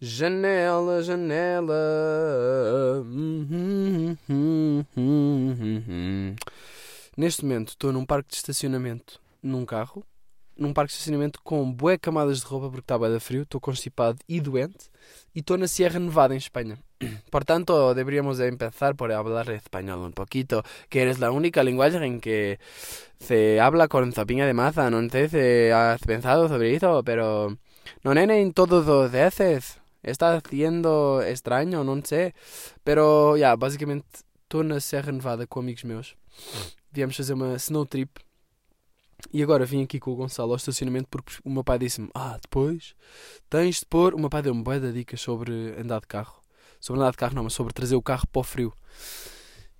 Janela, janela. Neste momento estou num parque de estacionamento num carro, num parque de estacionamento com bué camadas de roupa porque está bué da frio, estou constipado e doente e estou na Sierra Nevada em Espanha. Portanto, deberíamos de empezar por hablar español un poquito, que eres la única lenguaje en que se habla con sopiña de masa. No sé si has pensado sobre eso, pero no nene en todos los veces. Está siendo estranho, não sei. Pero, yeah, basicamente, estou na Serra Nevada com amigos meus. Viemos fazer uma snow trip. E agora vim aqui com o Gonçalo ao estacionamento porque o meu pai disse-me: Ah, depois tens de pôr. O meu pai deu-me boa de dicas sobre andar de carro. Sobre andar de carro, não, mas sobre trazer o carro para o frio.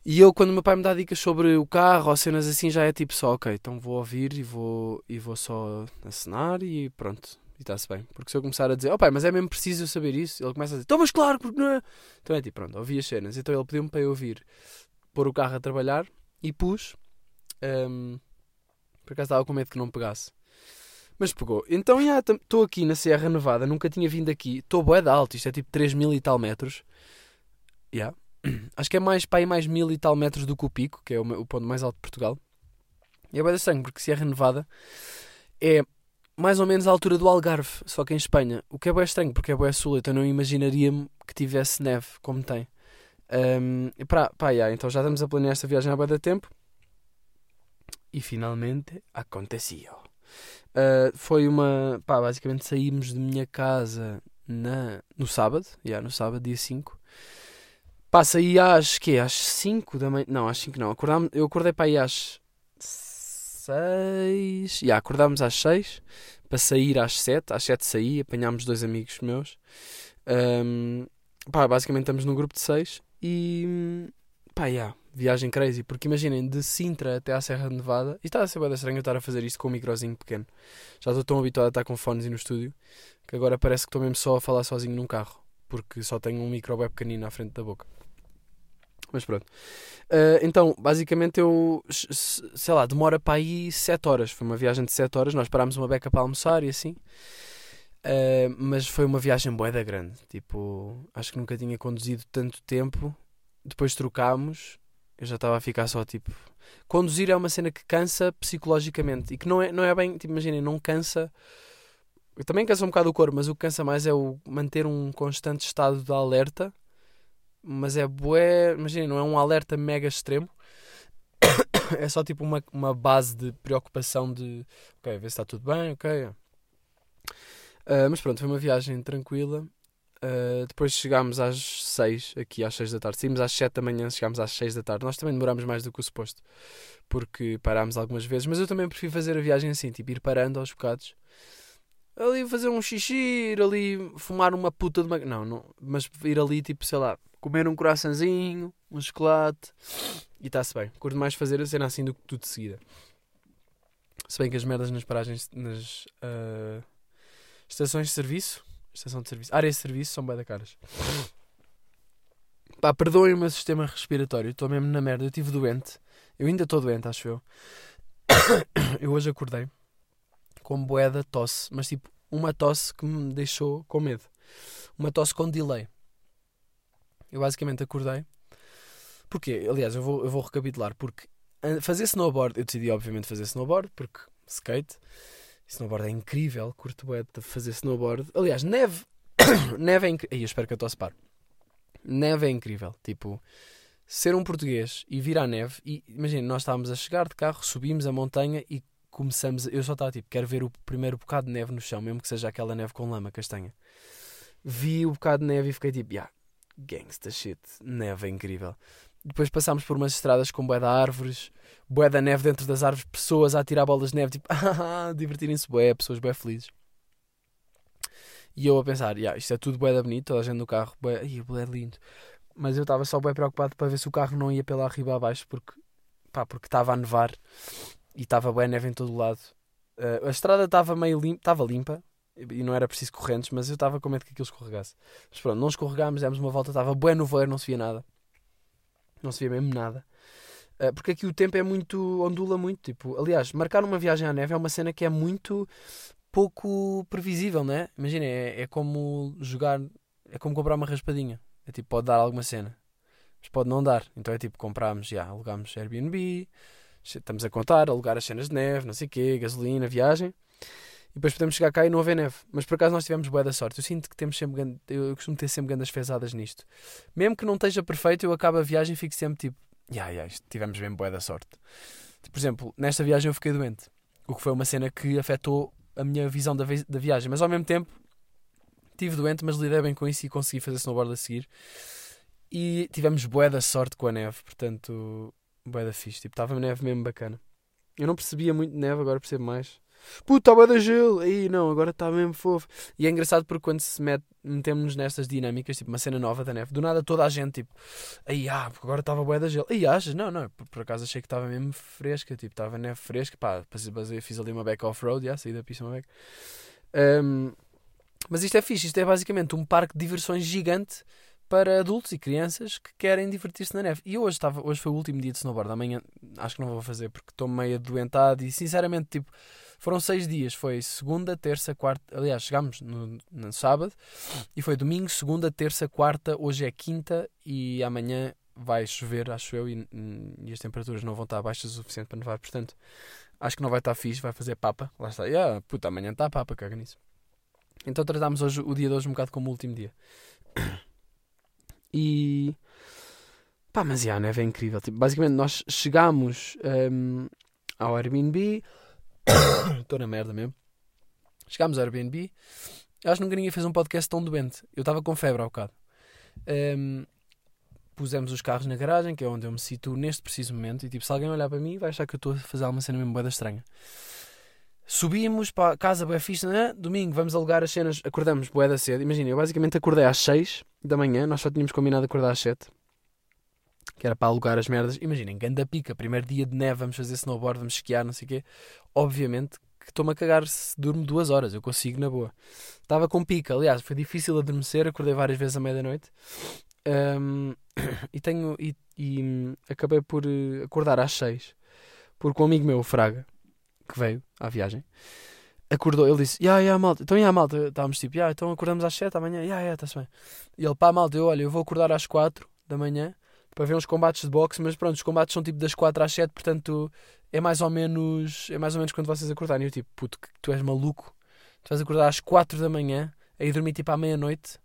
E eu, quando o meu pai me dá dicas sobre o carro ou cenas assim, já é tipo só, ok, então vou ouvir e vou, e vou só acenar e pronto. Está-se bem. Porque se eu começar a dizer, oh pai, mas é mesmo preciso eu saber isso, ele começa a dizer, então, mas claro, porque não é. Então é tipo, pronto, ouvi as cenas. Então ele pediu-me para eu ouvir, pôr o carro a trabalhar e pus. Um, por acaso estava com medo que não pegasse. Mas pegou. Então, já, estou aqui na Serra Nevada, nunca tinha vindo aqui. Estou bué de alto, isto é tipo 3 mil e tal metros. Yeah. Acho que é mais, para aí mais mil e tal metros do que o Pico, que é o, o ponto mais alto de Portugal. E é bué de estranho, porque Serra Nevada é mais ou menos a altura do Algarve, só que em Espanha. O que é bem estranho, porque é bem sul, então não imaginaria-me que tivesse neve, como tem. Um, e pá, pá, yeah, então já estamos a planear esta viagem há bem tempo. E finalmente aconteceu. Uh, foi uma. Pá, basicamente saímos de minha casa na, no sábado, yeah, no sábado, dia 5. Pá, saí às? Às 5 da manhã. Não, às 5 não. Acordámos, eu acordei para aí às 6. Yeah, acordámos às 6 para sair às 7. Às 7 saí, apanhámos dois amigos meus. Um, pá, basicamente estamos num grupo de 6 e. pá, yeah, viagem crazy. Porque imaginem, de Sintra até à Serra de Nevada. E está a ser bem estranho eu estar a fazer isto com um microzinho pequeno. Já estou tão habituado a estar com fones e no estúdio que agora parece que estou mesmo só a falar sozinho num carro. Porque só tenho um micro bem pequenino à frente da boca. Mas pronto. Uh, então, basicamente, eu sei lá, demora para aí 7 horas. Foi uma viagem de 7 horas. Nós parámos uma beca para almoçar e assim. Uh, mas foi uma viagem boeda grande. Tipo, acho que nunca tinha conduzido tanto tempo. Depois trocámos. Eu já estava a ficar só tipo. Conduzir é uma cena que cansa psicologicamente e que não é, não é bem. Tipo, imaginem, não cansa. Também cansa um bocado o corpo, mas o que cansa mais é o manter um constante estado de alerta mas é bué, imagina, não é um alerta mega extremo. é só tipo uma, uma base de preocupação de ok, ver se está tudo bem, ok. Uh, mas pronto, foi uma viagem tranquila. Uh, depois chegámos às 6, aqui às 6 da tarde. Saímos às 7 da manhã, chegámos às 6 da tarde. Nós também demorámos mais do que o suposto, porque parámos algumas vezes. Mas eu também prefiro fazer a viagem assim, tipo ir parando aos bocados. Ali fazer um xixi, ir ali fumar uma puta de uma. Não, não, mas ir ali tipo, sei lá, comer um coraçãozinho, um chocolate e está-se bem. Curto mais fazer a cena assim do que tudo de seguida. Se bem que as merdas nas paragens, nas uh, estações de serviço, estação de serviço, áreas de serviço são bem da caras. Pá, perdoem o meu sistema respiratório, estou mesmo na merda, eu estive doente. Eu ainda estou doente, acho eu. eu hoje acordei com boeda tosse, mas tipo, uma tosse que me deixou com medo. Uma tosse com delay. Eu basicamente acordei. Porquê? Aliás, eu vou, eu vou recapitular. Porque fazer snowboard, eu decidi obviamente fazer snowboard, porque skate, snowboard é incrível, curto bem de fazer snowboard. Aliás, neve, neve é incrível. Eu espero que eu estou a par. Neve é incrível. Tipo, ser um português e vir à neve. E imagina, nós estávamos a chegar de carro, subimos a montanha e começamos. Eu só estava tipo, quero ver o primeiro bocado de neve no chão, mesmo que seja aquela neve com lama castanha. Vi o bocado de neve e fiquei tipo, yeah, gangsta shit, neve é incrível. Depois passámos por umas estradas com bué de árvores, bué da neve dentro das árvores, pessoas a tirar bolas de neve, tipo, ah, divertirem-se bué, pessoas bué felizes. E eu a pensar, yeah, isto é tudo bué da bonito, toda a gente no carro, bué, bué lindo. Mas eu estava só bué preocupado para ver se o carro não ia pela arriba abaixo, porque, pá, porque estava a nevar e estava bué neve em todo o lado. Uh, a estrada estava meio limpa, estava limpa, e não era preciso correntes, mas eu estava com medo que aquilo escorregasse. Mas pronto, não escorregámos, demos uma volta, estava bué no voeiro, não se via nada. Não se via mesmo nada. Uh, porque aqui o tempo é muito. ondula muito. Tipo, aliás, marcar uma viagem à neve é uma cena que é muito pouco previsível, né? Imagina, é, é como jogar é como comprar uma raspadinha. É tipo, pode dar alguma cena, mas pode não dar. Então é tipo, comprámos, já, alugámos Airbnb, estamos a contar, alugar as cenas de neve, não sei o quê, gasolina, viagem. E depois podemos chegar cá e não haver neve. Mas por acaso nós tivemos boa da sorte. Eu sinto que temos sempre. Eu, costumo ter sempre grandes fezadas nisto. Mesmo que não esteja perfeito, eu acabo a viagem e fico sempre tipo. Ya, isto tivemos bem boa da sorte. Por exemplo, nesta viagem eu fiquei doente. O que foi uma cena que afetou a minha visão da, vi- da viagem. Mas ao mesmo tempo, estive doente, mas lidei bem com isso e consegui fazer snowboard a seguir. E tivemos bué da sorte com a neve, portanto, bué da fixe. Tipo, estava neve mesmo bacana. Eu não percebia muito neve, agora percebo mais. Puta, está bué da gelo! Aí não, agora está mesmo fofo. E é engraçado porque quando se mete, metemos nestas dinâmicas, tipo uma cena nova da neve, do nada toda a gente, tipo, aí ah, porque agora estava bué da gelo. Aí achas? Não, não, por, por acaso achei que estava mesmo fresca, tipo, estava neve fresca, pá, fiz ali uma back off-road, já, saí da pista uma back. Ahm, mas isto é fixe, isto é basicamente um parque de diversões gigante para adultos e crianças que querem divertir-se na neve. E hoje, estava, hoje foi o último dia de snowboard, amanhã acho que não vou fazer porque estou meio adoentado e sinceramente, tipo, foram seis dias. Foi segunda, terça, quarta. Aliás, chegámos no, no sábado e foi domingo, segunda, terça, quarta. Hoje é quinta e amanhã vai chover, acho eu, e, e as temperaturas não vão estar baixas o suficiente para nevar. Portanto, acho que não vai estar fixe, vai fazer papa. Lá está. E, ah, puta, amanhã está papa, caga nisso. Então tratámos hoje, o dia de hoje um bocado como o último dia. E. Pá, mas já, a neve é incrível. Tipo, basicamente, nós chegámos hum, ao Airbnb. Estou na merda mesmo. Chegámos ao Airbnb. Acho que nunca ninguém fez um podcast tão doente. Eu estava com febre há bocado. Hum, pusemos os carros na garagem, que é onde eu me situo neste preciso momento. E tipo, se alguém olhar para mim, vai achar que eu estou a fazer alguma cena mesmo boeda estranha. Subimos para a casa boa fixe, né? domingo vamos alugar as cenas, acordamos boeda cedo. Imagina, eu basicamente acordei às 6 da manhã, nós só tínhamos combinado acordar às 7. Que era para alugar as merdas. Imaginem, ganda pica, primeiro dia de neve, vamos fazer snowboard, vamos esquiar, não sei o quê. Obviamente que estou-me a cagar se durmo duas horas, eu consigo na boa. Estava com pica, aliás, foi difícil adormecer, acordei várias vezes à meia-noite. Ahm, e tenho e, e, acabei por eh, acordar às 6 porque um amigo meu, o Fraga, que veio à viagem, acordou, ele disse, ya, ya, malta, então, ya, malta, estávamos tipo, ya, então acordamos às 7 da manhã, ya, ya, está-se bem. E ele, pá, malta, eu, olha, eu vou acordar às 4 da manhã para ver uns combates de boxe, mas pronto, os combates são tipo das 4 às 7, portanto, é mais ou menos, é mais ou menos quando vocês acordarem. Eu tipo, puto, que tu és maluco, tu vais acordar às 4 da manhã, aí dormir tipo à meia-noite,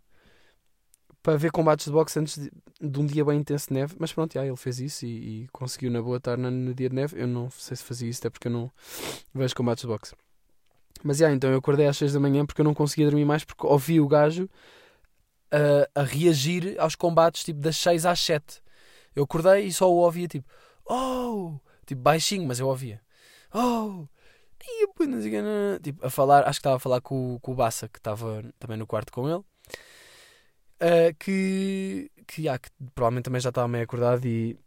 para ver combates de boxe antes de, de um dia bem intenso de neve, mas pronto, já, ele fez isso e, e conseguiu na boa estar no, no dia de neve. Eu não sei se fazia isso, até porque eu não vejo combates de boxe. Mas já, então eu acordei às 6 da manhã porque eu não conseguia dormir mais porque ouvi o gajo a, a reagir aos combates tipo das 6 às 7. Eu acordei e só o ouvia tipo, oh, tipo baixinho, mas eu ouvia, oh, tipo, a falar, acho que estava a falar com, com o Bassa, que estava também no quarto com ele. Uh, que, que, ah, que provavelmente também já estava meio acordado e,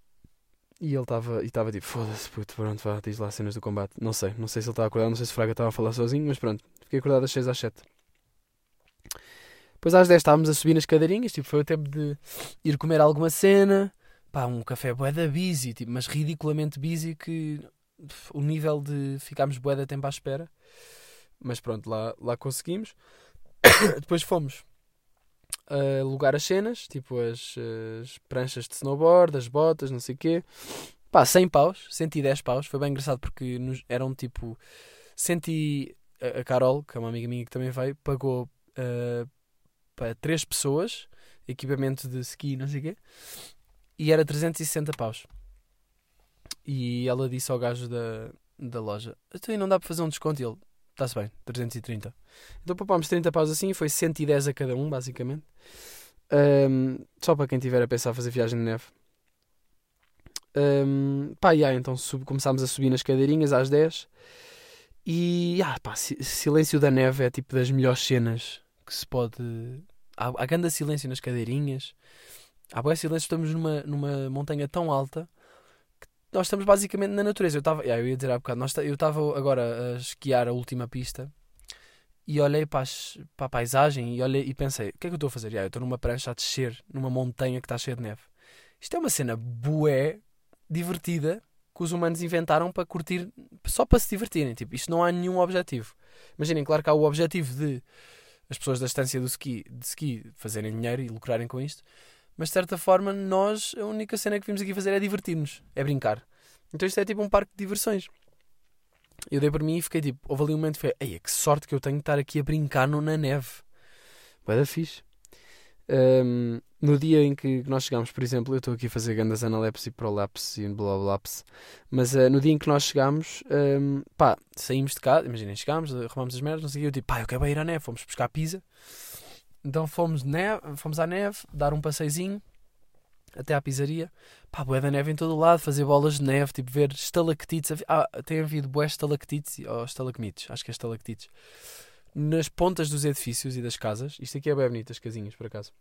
e ele estava e estava tipo, foda-se, puto, pronto, vá, diz lá as cenas do combate. Não sei, não sei se ele estava acordado, não sei se o Fraga estava a falar sozinho, mas pronto, fiquei acordado das 6 às 7. Depois às 10 estávamos a subir nas cadeirinhas, tipo, foi o tempo de ir comer alguma cena, pá, um café bué da busy, tipo, mas ridiculamente busy que o nível de ficarmos bué da tempo à espera. Mas pronto, lá, lá conseguimos. Depois fomos alugar as cenas, tipo as, as pranchas de snowboard, as botas, não sei o quê. Pá, 100 paus, 110 paus. Foi bem engraçado porque nos, eram tipo. 100 e- a, a Carol, que é uma amiga minha que também veio, pagou ah, para 3 pessoas, equipamento de ski, não sei o quê, e era 360 paus. E ela disse ao gajo da, da loja: Então aí não dá para fazer um desconto? E ele: Está-se bem, 330. Então poupámos 30 paus assim foi 110 a cada um, basicamente. Ahm, só para quem tiver a pensar fazer viagem de neve. Ahm, pá, yeah, então sub- começámos a subir nas cadeirinhas às 10 e ah, pá, si- silêncio da neve é tipo das melhores cenas que se pode. Há, há grande silêncio nas cadeirinhas, há bom silêncio. Estamos numa, numa montanha tão alta que nós estamos basicamente na natureza. Eu, estava yeah, eu ia dizer há bocado, nós, eu estava agora a esquiar a última pista e olhei para, as- para a paisagem e, olhei, e pensei: o que é que eu estou a fazer? Yeah, eu estou numa prancha a descer numa montanha que está cheia de neve. Isto é uma cena bué divertida que os humanos inventaram para curtir, só para se divertirem. Tipo, isto não há nenhum objetivo. Imaginem, claro que há o objetivo de as pessoas da estância do ski, de ski fazerem dinheiro e lucrarem com isto. Mas de certa forma, nós, a única cena que vimos aqui fazer é divertir-nos, é brincar. Então isto é tipo um parque de diversões. Eu dei por mim e fiquei tipo, houve ali um momento foi, ei, que sorte que eu tenho de estar aqui a brincar no, na neve. Vai dar fixe. Um, no dia em que nós chegámos, por exemplo, eu estou aqui a fazer grandes analepse e prolapse e blá blá mas uh, no dia em que nós chegámos, um, pá, saímos de casa, imaginem, chegámos, arrumamos as merdas, não sei o que, eu tipo, pá, eu quero ir à neve, fomos buscar pizza. Então fomos, neve, fomos à neve, dar um passeizinho até à pizzaria. Pá, bué da neve em todo o lado, fazer bolas de neve, tipo, ver estalactites. Ah, tem havido bué estalactites, ou estalagmites, acho que é estalactites nas pontas dos edifícios e das casas. Isto aqui é bem bonito, as casinhas, por acaso.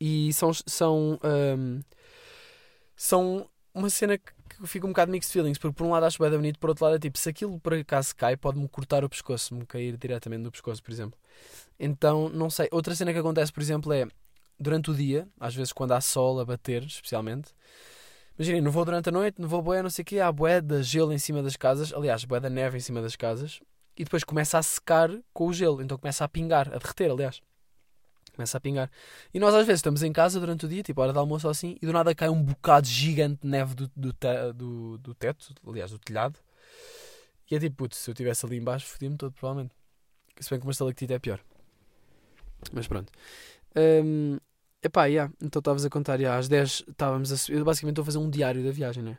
E são. São, um, são uma cena que, que fica um bocado mixed feelings, porque por um lado acho bem bonito, por outro lado é tipo, se aquilo por acaso cai, pode-me cortar o pescoço, me cair diretamente no pescoço, por exemplo. Então, não sei. Outra cena que acontece, por exemplo, é durante o dia, às vezes quando há sol a bater, especialmente. Imaginem, não vou durante a noite, não vou boé, não sei o quê, há boé da gelo em cima das casas, aliás, boé da neve em cima das casas, e depois começa a secar com o gelo, então começa a pingar, a derreter, aliás. Começa a pingar. E nós às vezes estamos em casa durante o dia, tipo hora de almoço ou assim, e do nada cai um bocado gigante de neve do, do, te, do, do teto, aliás, do telhado. E é tipo, putz, se eu estivesse ali embaixo, fodia-me todo, provavelmente. Se bem que uma estalactite é pior. Mas pronto. Um, epá, yeah, então estavas a contar, yeah, às 10 estávamos a Eu basicamente estou a fazer um diário da viagem, né?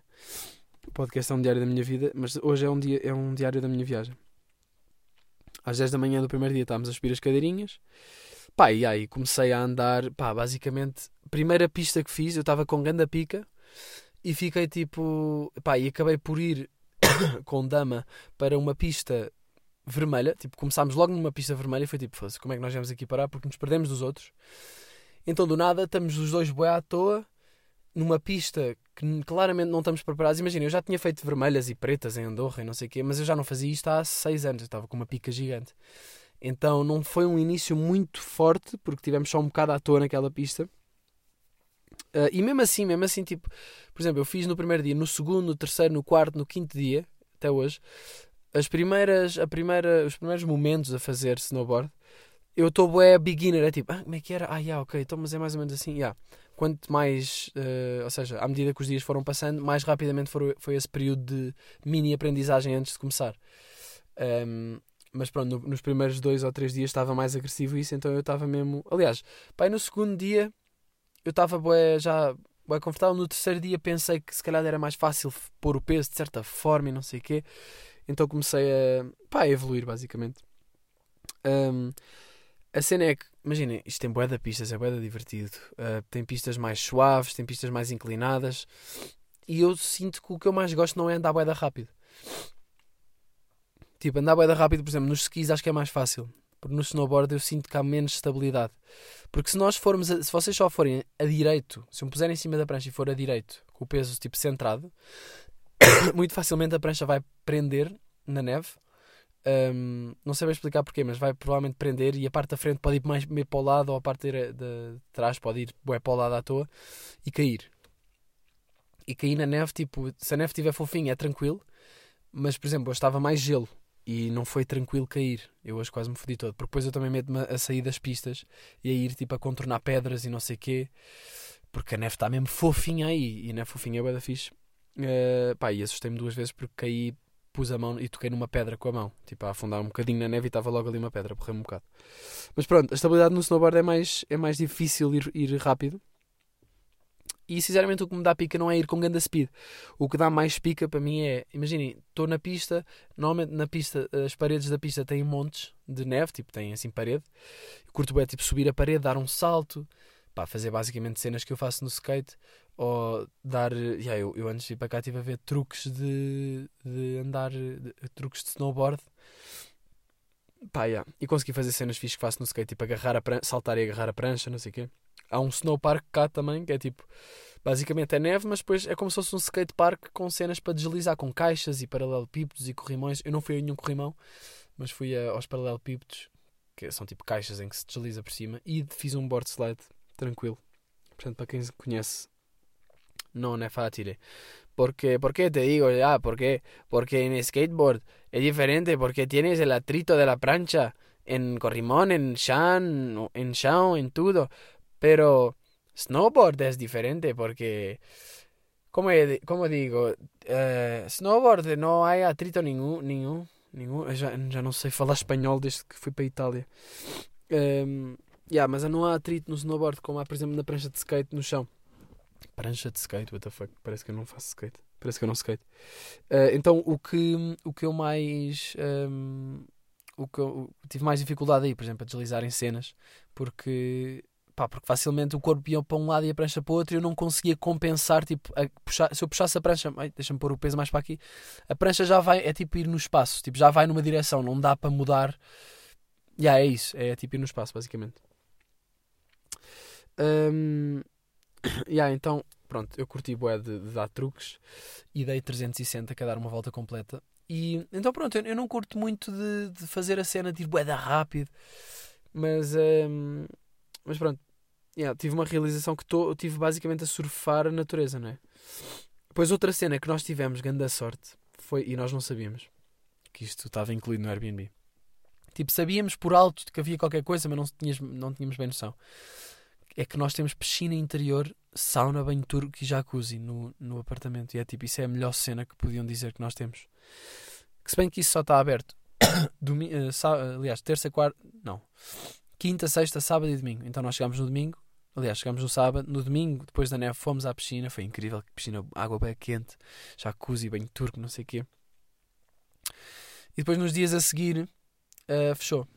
O podcast é um diário da minha vida, mas hoje é um, dia, é um diário da minha viagem. Às 10 da manhã do primeiro dia estávamos a subir as cadeirinhas. Pá, e aí comecei a andar, pá, basicamente, primeira pista que fiz, eu estava com ganda pica e fiquei tipo, pá, e acabei por ir com dama para uma pista vermelha, tipo, começámos logo numa pista vermelha e foi tipo, como é que nós viemos aqui parar? Porque nos perdemos dos outros. Então, do nada, estamos os dois boé à toa numa pista que claramente não estamos preparados. Imagina, eu já tinha feito vermelhas e pretas em Andorra e não sei o quê, mas eu já não fazia isto há seis anos. Eu estava com uma pica gigante. Então não foi um início muito forte, porque tivemos só um bocado à toa naquela pista. Uh, e mesmo assim, mesmo assim, tipo, por exemplo, eu fiz no primeiro dia, no segundo, no terceiro, no quarto, no quinto dia, até hoje, as primeiras, a primeira, os primeiros momentos a fazer snowboard, eu estou bué beginner, é tipo, ah, como é que era? Ah, yeah, ok, então, mas é mais ou menos assim, yeah quanto mais, uh, ou seja, à medida que os dias foram passando, mais rapidamente foi, foi esse período de mini aprendizagem antes de começar. Um, mas pronto, no, nos primeiros dois ou três dias estava mais agressivo isso, então eu estava mesmo. Aliás, pai, no segundo dia eu estava já bem confortável. No terceiro dia pensei que se calhar era mais fácil pôr o peso de certa forma e não sei o quê. Então comecei a, pá, a evoluir basicamente. Um, a cena é que, imaginem, isto tem de pistas, é de divertido. Uh, tem pistas mais suaves, tem pistas mais inclinadas. E eu sinto que o que eu mais gosto não é andar bué da rápido. Tipo, andar bué da rápido, por exemplo, nos skis acho que é mais fácil. Porque no snowboard eu sinto que há menos estabilidade. Porque se nós formos, a, se vocês só forem a direito, se me puser em cima da prancha e for a direito, com o peso tipo centrado, muito facilmente a prancha vai prender na neve um, não sei bem explicar porquê, mas vai provavelmente prender e a parte da frente pode ir mais meio para o lado ou a parte de, de trás pode ir bué para o lado à toa e cair. E cair na neve, tipo, se a neve estiver fofinha é tranquilo, mas por exemplo, eu estava mais gelo e não foi tranquilo cair. Eu hoje quase me fodi todo, porque depois eu também meto-me a sair das pistas e a ir tipo a contornar pedras e não sei quê, porque a neve está mesmo fofinha aí e a neve fofinha é bué da fixe. Uh, pá, e assustei-me duas vezes porque caí pus a mão e toquei numa pedra com a mão, tipo a afundar um bocadinho na neve e estava logo ali uma pedra, porrei um bocado. Mas pronto, a estabilidade no snowboard é mais, é mais difícil ir, ir rápido. E sinceramente o que me dá pica não é ir com grande speed. O que dá mais pica para mim é, imaginem, estou na pista, normalmente na pista, as paredes da pista têm montes de neve, tipo, tem assim parede. Eu curto bem, tipo, subir a parede, dar um salto, pá, fazer basicamente cenas que eu faço no skate ou dar. Yeah, eu, eu antes de ir para cá estive a ver truques de, de andar, de, truques de snowboard. Pá, yeah. E consegui fazer cenas fixas que faço no skate, tipo agarrar a prancha, saltar e agarrar a prancha, não sei o quê. Há um snowpark cá também, que é tipo. Basicamente é neve, mas depois é como se fosse um skate park com cenas para deslizar, com caixas e paralelepípedos e corrimões. Eu não fui a nenhum corrimão, mas fui a, aos paralelepípedos, que são tipo caixas em que se desliza por cima, e fiz um board slide tranquilo. Portanto, para quem conhece no es fácil. Porque, ¿Por te digo ya? ¿Por qué? Porque en skateboard es diferente porque tienes el atrito de la plancha en corrimón, en shan, en chão, en todo. Pero snowboard es diferente porque, como, como digo, uh, snowboard no hay atrito nenhum, nenhum, nenhum. Já, já não sei falar espanhol desde que fui para a Itália. Um, yeah, mas não há atrito no snowboard como há, por exemplo, na prancha de skate no chão. Prancha de skate, what the fuck? Parece que eu não faço skate. Parece que eu não skate. Uh, então, o que, o que eu mais. Um, o que eu tive mais dificuldade aí, por exemplo, a deslizar em cenas, porque. Pá, porque facilmente o corpo ia para um lado e a prancha para o outro e eu não conseguia compensar. Tipo, puxar, se eu puxasse a prancha, deixa-me pôr o peso mais para aqui, a prancha já vai, é tipo ir no espaço, tipo, já vai numa direção, não dá para mudar. Já yeah, é isso, é tipo ir no espaço, basicamente. Um, yeah, então, pronto, eu curti bué de, de, dar truques e dei 360 a dar uma volta completa. E então, pronto, eu, eu não curto muito de, de, fazer a cena de ir bué da rápido, mas, um, mas pronto, yeah, tive uma realização que tô, eu tive basicamente a surfar a natureza, não é? Depois, outra cena que nós tivemos, grande sorte, foi, e nós não sabíamos que isto estava incluído no Airbnb. Tipo, sabíamos por alto que havia qualquer coisa, mas não tínhamos, não tínhamos bem noção é que nós temos piscina interior, sauna, banho turco e jacuzzi no, no apartamento. E é tipo, isso é a melhor cena que podiam dizer que nós temos. Que se bem que isso só está aberto. Domi uh, aliás, terça, quarta. Não. Quinta, sexta, sábado e domingo. Então nós chegamos no domingo. Aliás, chegamos no sábado. No domingo, depois da neve, fomos à piscina. Foi incrível. Piscina, água bem quente, jacuzzi, banho turco, não sei o quê. E depois nos dias a seguir, uh, fechou.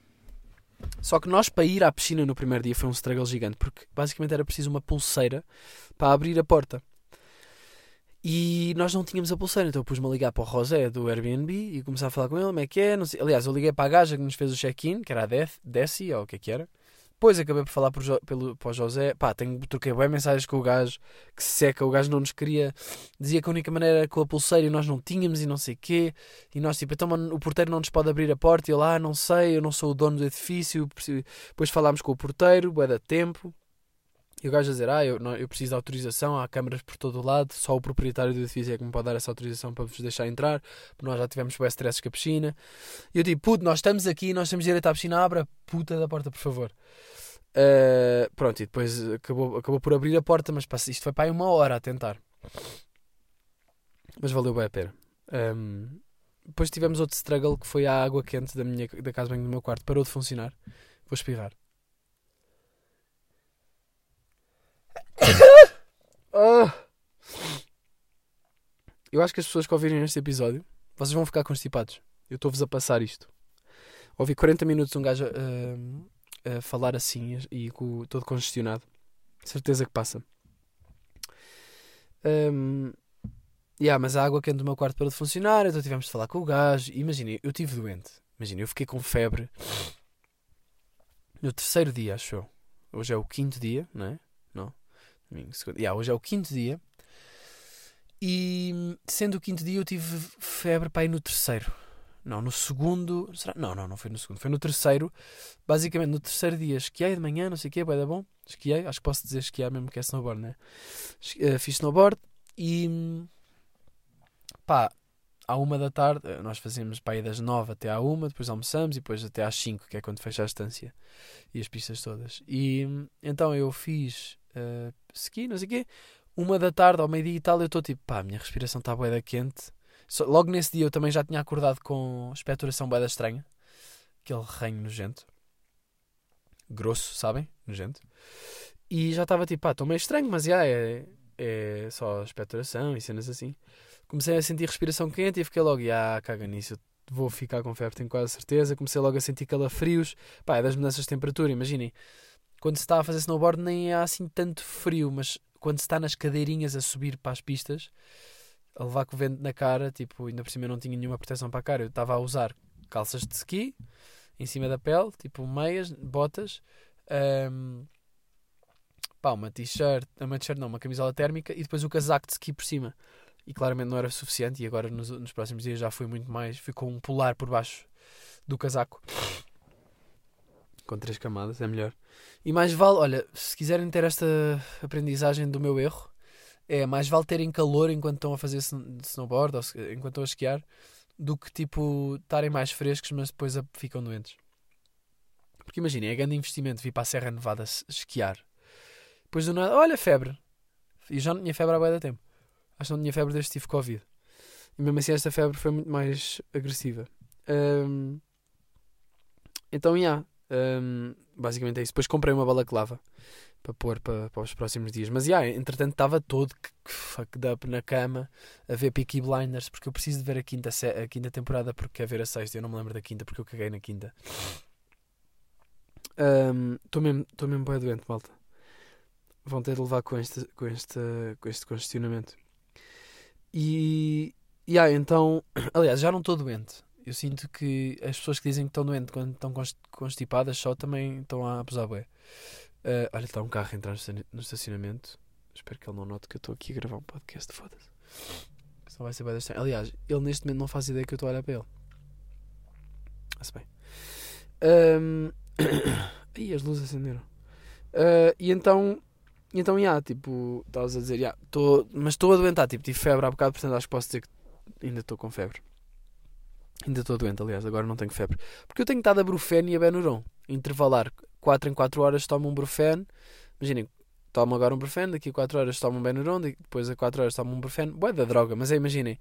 Só que nós, para ir à piscina no primeiro dia, foi um struggle gigante, porque basicamente era preciso uma pulseira para abrir a porta. E nós não tínhamos a pulseira, então eu pus-me a ligar para o José do Airbnb e comecei a falar com ele, como é que é? Aliás, eu liguei para a gaja que nos fez o check-in, que era a Desi, ou o que é que era. Depois acabei por falar pelo, para o José. Pá, tenho, troquei bem mensagens com o gajo que se seca. O gajo não nos queria. Dizia que a única maneira era com a pulseira e nós não tínhamos e não sei quê. E nós, tipo, então o porteiro não nos pode abrir a porta. E lá, ah, não sei, eu não sou o dono do edifício. Depois falámos com o porteiro, vai dar tempo. E o gajo a dizer: Ah, eu, não, eu preciso de autorização, há câmaras por todo o lado, só o proprietário do edifício é que me pode dar essa autorização para vos deixar entrar, porque nós já tivemos bem stresses com a piscina. E eu digo: Puto, nós estamos aqui, nós temos direito à piscina, abra a puta da porta, por favor. Uh, pronto, e depois acabou, acabou por abrir a porta, mas isto foi para aí uma hora a tentar. Mas valeu bem a pena. Um, depois tivemos outro struggle que foi a água quente da, minha, da casa bem do meu quarto. Parou de funcionar. Vou espirrar. Oh. Eu acho que as pessoas que ouvirem este episódio, vocês vão ficar constipados. Eu estou-vos a passar isto. Ouvi 40 minutos um gajo. Uh, a falar assim e com, todo congestionado. Certeza que passa. Um, yeah, mas a água quente do meu quarto parou de funcionar, então tivemos de falar com o gajo. Imaginem, eu estive doente. Imagina, eu fiquei com febre no terceiro dia, achou? Hoje é o quinto dia, não é? Domingo. Yeah, hoje é o quinto dia. E sendo o quinto dia, eu tive febre para ir no terceiro. Não, no segundo. Será? Não, não, não foi no segundo. Foi no terceiro. Basicamente, no terceiro dia esquiei de manhã, não sei o quê, vai dar bom. Esquiei, acho que posso dizer esquiar mesmo que é snowboard, né? Uh, fiz snowboard e. pá, à uma da tarde, eh, nós fazíamos para ir das nove até à uma, depois almoçamos e depois até às cinco, que é quando fecha a estância e as pistas todas. E então eu fiz uh, não sei o quê. Uma da tarde ao meio-dia e tal, eu estou tipo, pá, a minha respiração está boeda quente Logo nesse dia eu também já tinha acordado com expectoração boeda estranha. Aquele ranho nojento. Grosso, sabem? Nojento. E já estava tipo, pá, estou meio estranho, mas já é, é só expectoração e cenas assim. Comecei a sentir respiração quente e fiquei logo, ah, caga nisso, vou ficar com febre, tenho quase certeza. Comecei logo a sentir calafrios. Pá, é das mudanças de temperatura, imaginem. Quando se está a fazer snowboard nem há assim tanto frio, mas quando se está nas cadeirinhas a subir para as pistas, a levar com o vento na cara, tipo, ainda por cima eu não tinha nenhuma proteção para a cara, eu estava a usar calças de ski em cima da pele, tipo meias, botas, um, pá, uma t-shirt, uma t-shirt não, uma camisola térmica e depois o casaco de ski por cima. E claramente não era suficiente e agora nos, nos próximos dias já foi muito mais, ficou um polar por baixo do casaco. Com três camadas, é melhor. E mais vale, olha, se quiserem ter esta aprendizagem do meu erro, é mais vale terem calor enquanto estão a fazer snowboard ou enquanto estão a esquiar do que tipo estarem mais frescos, mas depois ficam doentes. Porque imaginem, é grande investimento vir para a Serra Nevada esquiar. Depois do nada, olha, febre. E já não tinha febre há bem tempo. Acho que não tinha febre desde que tive Covid. E mesmo assim esta febre foi muito mais agressiva. Um, então, já. Yeah, um, basicamente é isso. Depois comprei uma balaclava para pôr para, para os próximos dias. Mas, yeah, entretanto, estava todo fucked up na cama a ver Peaky Blinders porque eu preciso de ver a quinta, a quinta temporada porque quer ver a sexta. Eu não me lembro da quinta porque eu caguei na quinta. Estou um, mesmo, mesmo bem doente, malta. Vão ter de levar com este, com este, com este congestionamento. E, e ah, então, aliás, já não estou doente. Eu sinto que as pessoas que dizem que estão doentes quando estão constipadas só também estão a abusar bem. Uh, olha, está um carro a entrar no estacionamento. Espero que ele não note que eu estou aqui a gravar um podcast. Foda-se. Senão vai ser bem. Aliás, ele neste momento não faz ideia que eu estou a olhar para ele. Está-se bem. Um... Aí as luzes acenderam. Uh, e então então, já, yeah, tipo, estavas a dizer, yeah, mas estou a doentar, tipo, tive febre há bocado, portanto acho que posso dizer que ainda estou com febre. Ainda estou doente, aliás, agora não tenho febre. Porque eu tenho estado a Brufen e a Benuron. Intervalar 4 em 4 horas tomo um Brufen. Imaginem, tomo agora um Brufen, daqui a 4 horas tomo um Benuron, depois a 4 horas tomo um Brufen. Boa da droga, mas é, imaginem,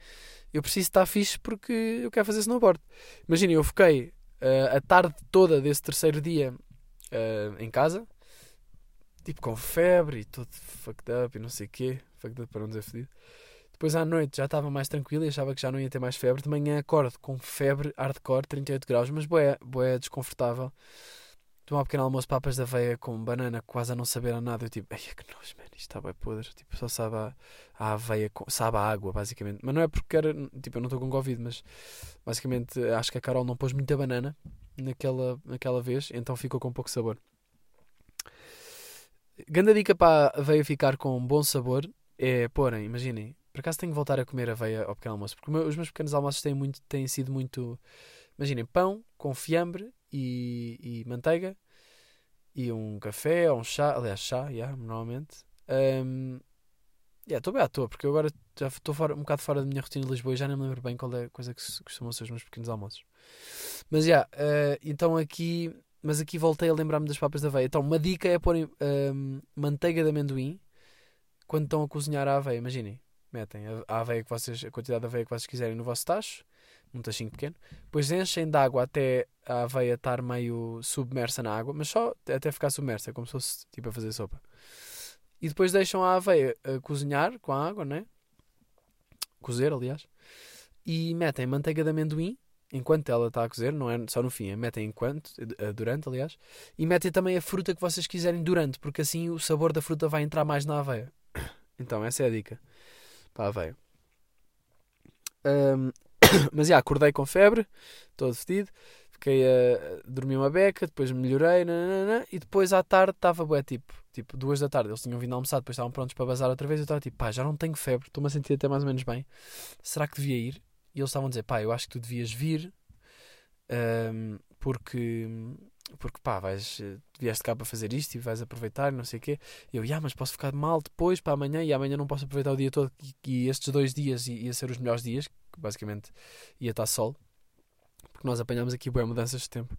eu preciso estar fixe porque eu quero fazer snowboard. Imaginem, eu fiquei uh, a tarde toda desse terceiro dia uh, em casa tipo com febre e todo fucked up e não sei o quê, fucked up para não dizer fedido. Depois à noite já estava mais tranquilo e achava que já não ia ter mais febre. De manhã acordo com febre hardcore, 38 graus, mas boé, boé desconfortável. Tomar um pequeno almoço, papas da aveia com banana, quase a não saber a nada. Eu tipo, ai que nojo, mano, isto está bem podre. Tipo, só sabe a, a aveia, sabe a água, basicamente. Mas não é porque era, tipo, eu não estou com Covid, mas basicamente acho que a Carol não pôs muita banana naquela, naquela vez, então ficou com pouco sabor. Ganda dica para a aveia ficar com bom sabor é porem, imaginem, por acaso tenho que voltar a comer aveia ao pequeno almoço, porque os meus pequenos almoços têm, muito, têm sido muito. Imaginem, pão com fiambre e, e manteiga e um café ou um chá, aliás, chá, yeah, normalmente. Um, estou yeah, bem à toa, porque eu agora já estou um bocado fora da minha rotina de Lisboa e já nem me lembro bem qual é a coisa que costumam ser os meus pequenos almoços. Mas já, yeah, uh, então aqui mas aqui voltei a lembrar-me das papas da aveia. Então, uma dica é pôr um, manteiga de amendoim quando estão a cozinhar a aveia. Imaginem, metem a, aveia que vocês, a quantidade de aveia que vocês quiserem no vosso tacho, num tachinho pequeno, depois enchem de água até a aveia estar meio submersa na água, mas só até ficar submersa, como se fosse tipo a fazer sopa. E depois deixam a aveia a cozinhar com a água, né? Cozer, aliás. E metem manteiga de amendoim enquanto ela está a cozer, não é só no fim, é metem enquanto, eh, durante, aliás, e metem também a fruta que vocês quiserem durante, porque assim o sabor da fruta vai entrar mais na aveia. Então, essa é a dica a aveia. Um, mas já, acordei com febre, todo fedido, fiquei a dormir uma beca, depois melhorei, nanana, e depois à tarde estava bué, tipo, tipo, duas da tarde, eles tinham vindo almoçar, depois estavam prontos para bazar outra vez, eu estava tipo, pá, já não tenho febre, estou-me a sentir até mais ou menos bem, será que devia ir? E eles estavam a dizer, pá, eu acho que tu devias vir um, porque, porque pá, vais, vieste cá para fazer isto e vais aproveitar, não sei o quê. E eu, yeah, mas posso ficar mal depois para amanhã e amanhã não posso aproveitar o dia todo. E, e estes dois dias ia ser os melhores dias, que basicamente ia estar sol, porque nós apanhámos aqui boas mudanças de tempo.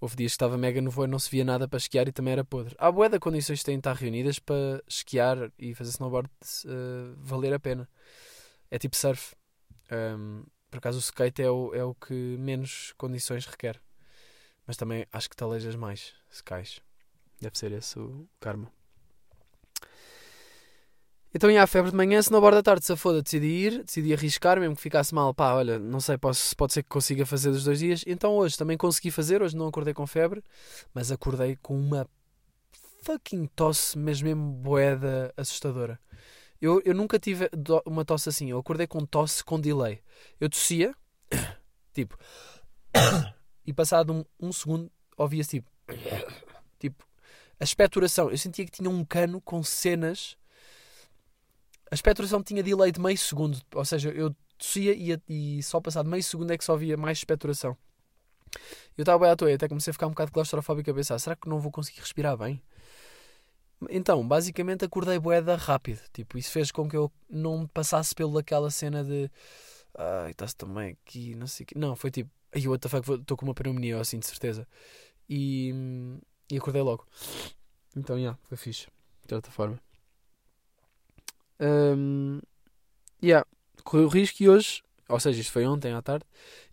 Houve dias que estava mega e não se via nada para esquiar e também era podre. Há de condições que têm de estar reunidas para esquiar e fazer snowboard uh, valer a pena. É tipo surf. Um, por acaso o skate é o, é o que menos condições requer. Mas também acho que talejas mais se cais. Deve ser esse o karma. Então ia à febre de manhã, se na borda da tarde se foda, decidi ir, decidi arriscar, mesmo que ficasse mal, pá, olha, não sei, posso, pode ser que consiga fazer dos dois dias. Então hoje também consegui fazer, hoje não acordei com febre, mas acordei com uma fucking tosse, mesmo mesmo boeda assustadora. Eu, eu nunca tive uma tosse assim. Eu acordei com tosse com delay. Eu tossia, tipo, e passado um, um segundo ouvia-se tipo, tipo, a expectoração. Eu sentia que tinha um cano com cenas. A expectoração tinha delay de meio segundo. Ou seja, eu tossia e, e só passado meio segundo é que só havia mais expectoração. Eu estava bem à toa, até comecei a ficar um bocado claustrofóbico a pensar: será que não vou conseguir respirar bem? Então, basicamente acordei boeda rápido. Tipo, isso fez com que eu não passasse pelo aquela cena de ai, está-se também aqui, não sei o quê. Não, foi tipo, ai, what the fuck, estou com uma pneumonia assim, de certeza. e, e acordei logo. Então, já, yeah, foi fixe, de certa forma. Um, yeah, corri o risco e hoje, ou seja, isto foi ontem à tarde,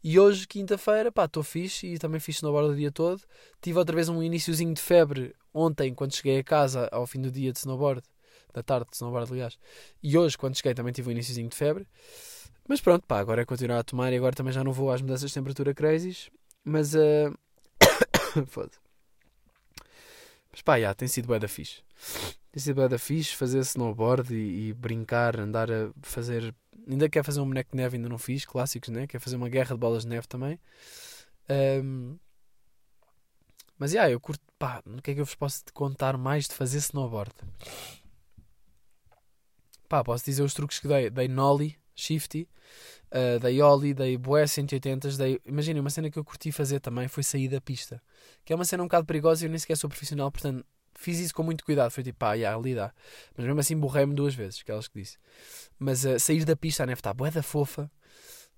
e hoje, quinta-feira, pá, estou fixe e também fiz snowboard o dia todo. Tive outra vez um iníciozinho de febre ontem, quando cheguei a casa, ao fim do dia de snowboard, da tarde de snowboard, aliás. E hoje, quando cheguei, também tive um iníciozinho de febre. Mas pronto, pá, agora é continuar a tomar e agora também já não vou às mudanças de temperatura crazies. Mas, uh... foda Mas pá, já, tem sido bué da fixe. Tem sido bué da fixe fazer snowboard e, e, brincar, andar a fazer... Ainda quer fazer um boneco de neve, ainda não fiz, clássicos, né? Quer fazer uma guerra de bolas de neve também. Um... Mas, já, eu curto... Pá, o que é que eu vos posso contar mais de fazer snowboard? Pá, posso dizer os truques que dei. Dei nollie, shifty, uh, dei ollie, dei boé 180, dei... Imaginem, uma cena que eu curti fazer também foi sair da pista. Que é uma cena um bocado perigosa e eu nem sequer sou profissional, portanto fiz isso com muito cuidado. Foi tipo, pá, yeah, ali dá. Mas mesmo assim borrei-me duas vezes, aquelas que disse. Mas uh, sair da pista, a neve está bué da fofa.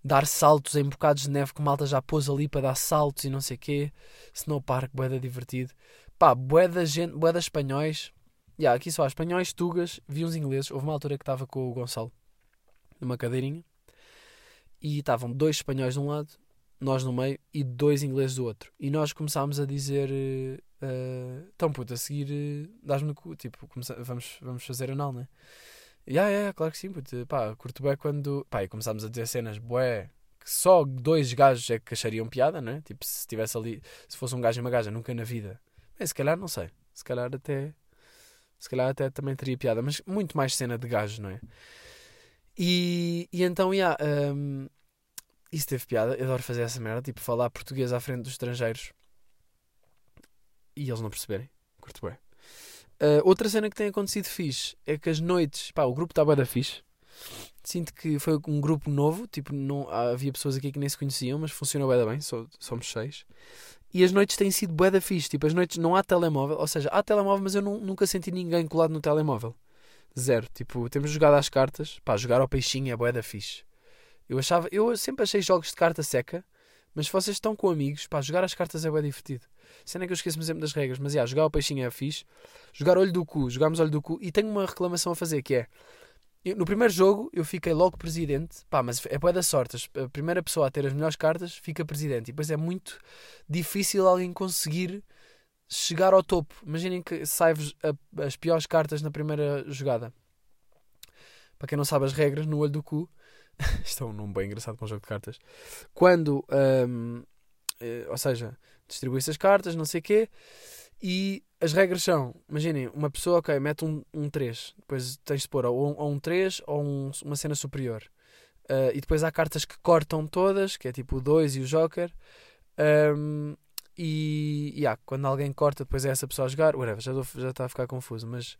Dar saltos em bocados de neve que malta já pôs ali para dar saltos e não sei o quê. Snowpark, bué da divertido. Pá, bué da gente, bué da espanhóis Yeah, aqui só há espanhóis, tugas, vi uns ingleses. Houve uma altura que estava com o Gonçalo numa cadeirinha e estavam dois espanhóis de um lado, nós no meio e dois ingleses do outro. E nós começámos a dizer: uh, Então, puto, a seguir, uh, dás-me no cu. Tipo, vamos, vamos fazer anal, né? E yeah, yeah, claro que sim, puto. Pá, curto bem quando. Pá, e começámos a dizer cenas, bué, que só dois gajos é que achariam piada, né? Tipo, se estivesse ali, se fosse um gajo e uma gaja, nunca na vida. Bem, se calhar, não sei. Se calhar até se calhar até também teria piada, mas muito mais cena de gajo, não é? E, e então, yeah, um, isso teve piada. Eu adoro fazer essa merda, tipo, falar português à frente dos estrangeiros e eles não perceberem. Curto bem. Uh, outra cena que tem acontecido fixe é que as noites, pá, o grupo está bem da fixe. Sinto que foi um grupo novo, tipo, não, havia pessoas aqui que nem se conheciam, mas funcionou bem, bem, somos seis. E as noites têm sido bué da fixe. Tipo, as noites não há telemóvel. Ou seja, há telemóvel, mas eu não, nunca senti ninguém colado no telemóvel. Zero. Tipo, temos jogado às cartas. Pá, jogar ao peixinho é bué da fixe. Eu achava... Eu sempre achei jogos de carta seca. Mas se vocês estão com amigos, pá, jogar as cartas é bué divertido. É que eu esqueço-me sempre das regras. Mas, já, jogar ao peixinho é fixe. Jogar olho do cu. Jogámos olho do cu. E tenho uma reclamação a fazer, que é... Eu, no primeiro jogo eu fiquei logo presidente, pá, mas é boa da sorte. A primeira pessoa a ter as melhores cartas fica presidente. E depois é muito difícil alguém conseguir chegar ao topo. Imaginem que sai-vos as piores cartas na primeira jogada. Para quem não sabe as regras, no olho do cu. Isto é um nome bem engraçado para um jogo de cartas. Quando, um, eh, ou seja, distribui-se as cartas, não sei o quê e as regras são, imaginem, uma pessoa, ok, mete um, um 3, depois tens de pôr ou um, ou um 3 ou um, uma cena superior. Uh, e depois há cartas que cortam todas, que é tipo o 2 e o Joker. Um, e yeah, quando alguém corta, depois é essa pessoa a jogar. Whatever, já, já está a ficar confuso. Mas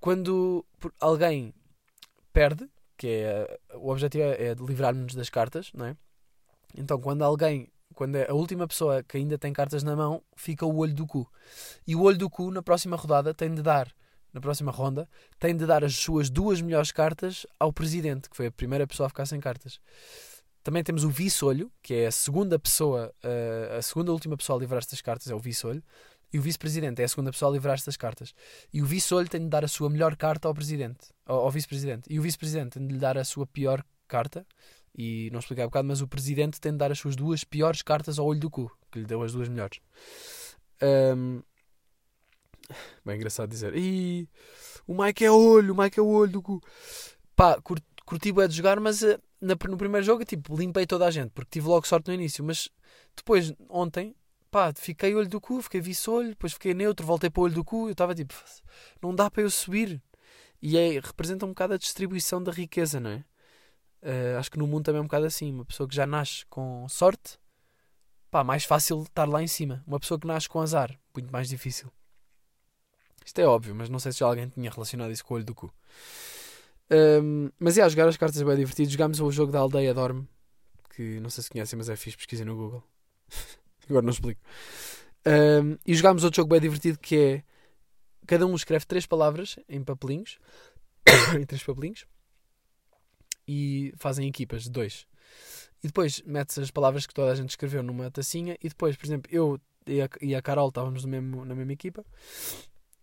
quando alguém perde, que é o objetivo é, é livrar-nos das cartas, não é? Então quando alguém quando é a última pessoa que ainda tem cartas na mão, fica o olho do cu. E o olho do cu, na próxima rodada, tem de dar, na próxima ronda, tem de dar as suas duas melhores cartas ao presidente, que foi a primeira pessoa a ficar sem cartas. Também temos o vice-olho, que é a segunda pessoa, uh, a segunda última pessoa a livrar estas cartas, é o vice-olho. E o vice-presidente é a segunda pessoa a livrar estas cartas. E o vice-olho tem de dar a sua melhor carta ao presidente, ao, ao vice-presidente. E o vice-presidente tem de lhe dar a sua pior carta, e não expliquei há bocado, mas o presidente tem de dar as suas duas piores cartas ao olho do cu, que lhe deu as duas melhores. Um... Bem engraçado dizer. Ih, o Mike é olho, o Mike é o olho do cu. Pá, cur curti é de jogar, mas uh, na, no primeiro jogo, tipo, limpei toda a gente, porque tive logo sorte no início. Mas depois, ontem, pá, fiquei olho do cu, fiquei vice-olho, depois fiquei neutro, voltei para o olho do cu. Eu estava tipo, não dá para eu subir. E é, representa um bocado a distribuição da riqueza, não é? Uh, acho que no mundo também é um bocado assim. Uma pessoa que já nasce com sorte, pá, mais fácil estar lá em cima. Uma pessoa que nasce com azar, muito mais difícil. Isto é óbvio, mas não sei se já alguém tinha relacionado isso com o olho do cu. Um, mas é, yeah, jogar as cartas é bem divertido. Jogámos o jogo da aldeia Dorme, que não sei se conhecem, mas é fixe, pesquisem no Google. Agora não explico. Um, e jogámos outro jogo bem divertido que é cada um escreve três palavras em papelinhos, em três papelinhos, e fazem equipas de dois. E depois metes as palavras que toda a gente escreveu numa tacinha e depois, por exemplo, eu e a, e a Carol estávamos mesmo, na mesma equipa.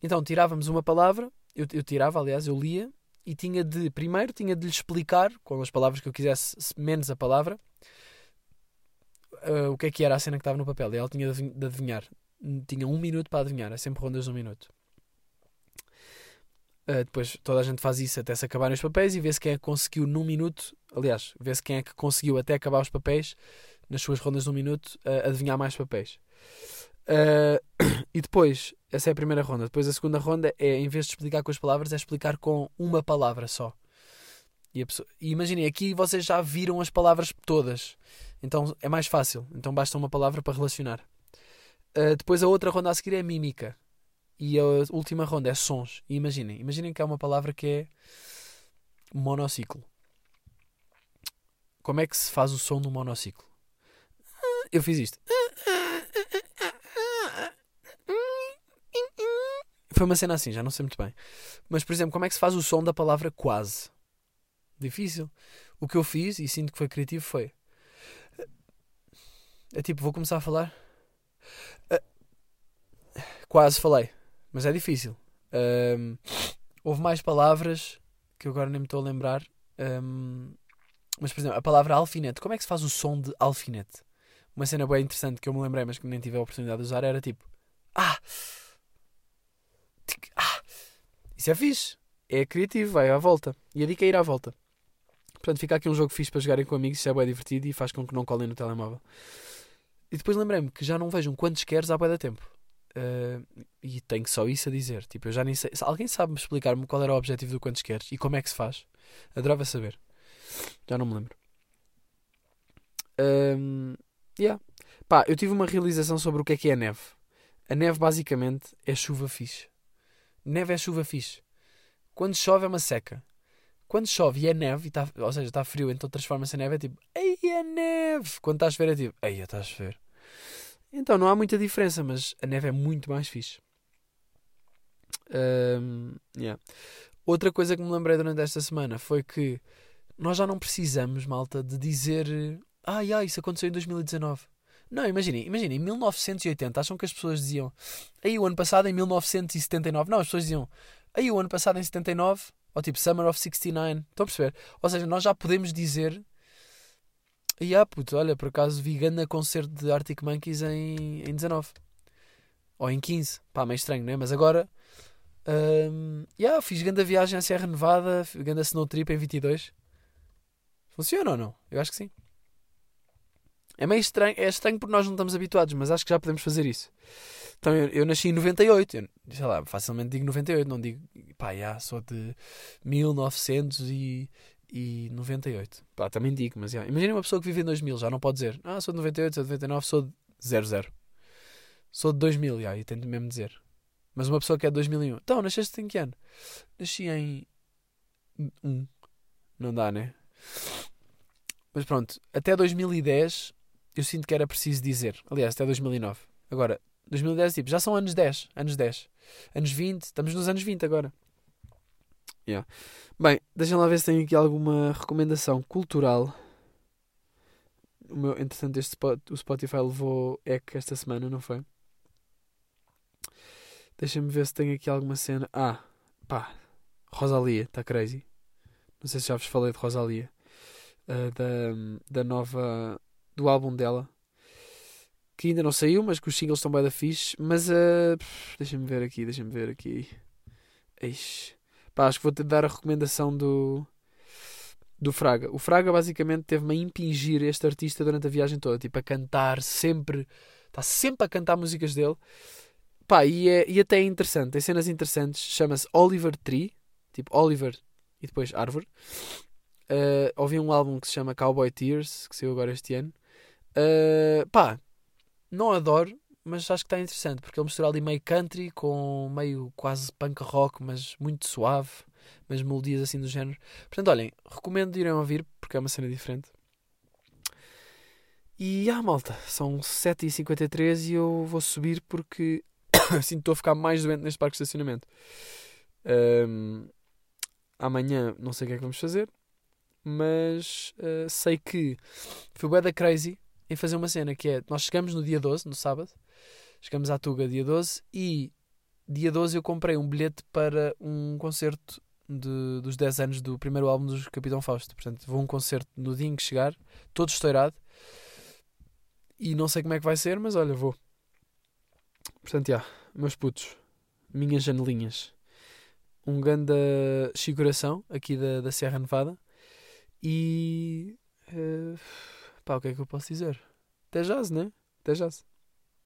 Então tirávamos uma palavra, eu, eu tirava, aliás, eu lia, e tinha de, primeiro, tinha de lhe explicar, com as palavras que eu quisesse, menos a palavra, uh, o que é que era a cena que estava no papel. E ela tinha de adivinhar. Tinha um minuto para adivinhar, é sempre rondas de um minuto. Uh, depois toda a gente faz isso até se acabarem os papéis e vê-se quem é que conseguiu num minuto, aliás, vê-se quem é que conseguiu até acabar os papéis nas suas rondas de um minuto uh, adivinhar mais papéis. Uh, e depois, essa é a primeira ronda. Depois a segunda ronda é, em vez de explicar com as palavras, é explicar com uma palavra só. E, pessoa... e imaginem, aqui vocês já viram as palavras todas. Então é mais fácil. Então basta uma palavra para relacionar. Uh, depois a outra ronda a seguir é mímica. E a última ronda é sons. E imaginem, imaginem que há uma palavra que é monociclo. Como é que se faz o som do monociclo? Eu fiz isto. Foi uma cena assim, já não sei muito bem. Mas, por exemplo, como é que se faz o som da palavra quase? Difícil. O que eu fiz, e sinto que foi criativo, foi. É tipo, vou começar a falar. Quase falei. Mas é difícil. Um, houve mais palavras que eu agora nem me estou a lembrar. Um, mas, por exemplo, a palavra alfinete. Como é que se faz o som de alfinete? Uma cena bem interessante que eu me lembrei, mas que nem tive a oportunidade de usar, era tipo. Ah! ah! Isso é fixe. É criativo, vai à volta. E a dica é ir à volta. Portanto, fica aqui um jogo fixe para jogarem com amigos, isso é bem divertido e faz com que não colhem no telemóvel. E depois lembrei-me que já não vejam quantos queres há bem da tempo. Uh, e tenho só isso a dizer. Tipo, eu já nem sei. Alguém sabe-me explicar-me qual era o objetivo do quantos queres e como é que se faz? Adorava saber. Já não me lembro. Um, yeah. Pá, eu tive uma realização sobre o que é que é a neve. A neve basicamente é chuva fixe. Neve é chuva fixe. Quando chove é uma seca. Quando chove e é neve, e tá, ou seja, está frio, então transforma-se em neve, é tipo, ei, é neve. Quando está a chover é tipo, ei, está a chover. Então não há muita diferença, mas a neve é muito mais fixe. Um, yeah. Outra coisa que me lembrei durante esta semana foi que nós já não precisamos, malta, de dizer ai, ah, ai, isso aconteceu em 2019. Não, imaginem, imaginem, em 1980 acham que as pessoas diziam aí o ano passado em 1979. Não, as pessoas diziam aí o ano passado em 79, ou tipo Summer of 69. Estão a perceber? Ou seja, nós já podemos dizer e ah, puto, olha, por acaso vi ganda concerto de Arctic Monkeys em, em 19. Ou em 15. Pá, meio estranho, né? Mas agora. Um, yeah, fiz ganda viagem à Serra Nevada, ganda Snow Trip em 22. Funciona ou não? Eu acho que sim. É meio estranho, é estranho porque nós não estamos habituados, mas acho que já podemos fazer isso. Então eu, eu nasci em 98, eu, sei lá, facilmente digo 98, não digo, pá, já, sou de 1900 e, e 98. Pá, também digo, mas imagina uma pessoa que vive em 2000, já não pode dizer, ah, sou de 98, sou de 99, sou de 00. Sou de 2000, yeah, e tento mesmo dizer. Mas uma pessoa que é de 2001, então, nasceste em que ano? Nasci em 1. Não dá, né? Mas pronto, até 2010 eu sinto que era preciso dizer. Aliás, até 2009. Agora, 2010, tipo, já são anos 10. Anos 10. Anos 20, estamos nos anos 20 agora. Yeah. Bem, deixem lá ver se tem aqui alguma recomendação cultural. O meu, entretanto, este o Spotify levou EC esta semana, não foi? Deixem-me ver se tem aqui alguma cena. Ah, pá, Rosalia, está crazy. Não sei se já vos falei de Rosalia. Uh, da, da nova. Do álbum dela. Que ainda não saiu, mas que os singles estão bem da fixe. Mas uh, deixem-me ver aqui, deixem-me ver aqui. Eixe. Pá, acho que vou te dar a recomendação do, do Fraga. O Fraga basicamente teve-me a impingir este artista durante a viagem toda, tipo a cantar sempre, está sempre a cantar músicas dele. Pá, e, é, e até é interessante, tem cenas interessantes. Chama-se Oliver Tree, tipo Oliver e depois árvore. Uh, ouvi um álbum que se chama Cowboy Tears, que saiu agora este ano. Uh, pá, não adoro, mas acho que está interessante porque ele mistura ali meio country com meio quase punk rock, mas muito suave, mas melodias assim do género. Portanto, olhem, recomendo irem ouvir porque é uma cena diferente. E ah, malta, são 7h53 e eu vou subir porque assim estou a ficar mais doente neste parque de estacionamento. Um, amanhã não sei o que é que vamos fazer, mas uh, sei que foi bué da crazy em fazer uma cena que é nós chegamos no dia 12, no sábado, Chegamos à Tuga dia 12 e dia 12 eu comprei um bilhete para um concerto de, dos 10 anos do primeiro álbum dos Capitão Fausto. Portanto, vou a um concerto no dia em que chegar, todo estourado. E não sei como é que vai ser, mas olha, vou. Portanto, já, meus putos, minhas janelinhas. Um grande chiguração aqui da, da Serra Nevada. E. Uh, pá, o que é que eu posso dizer? Até jazz, né? Até jazz.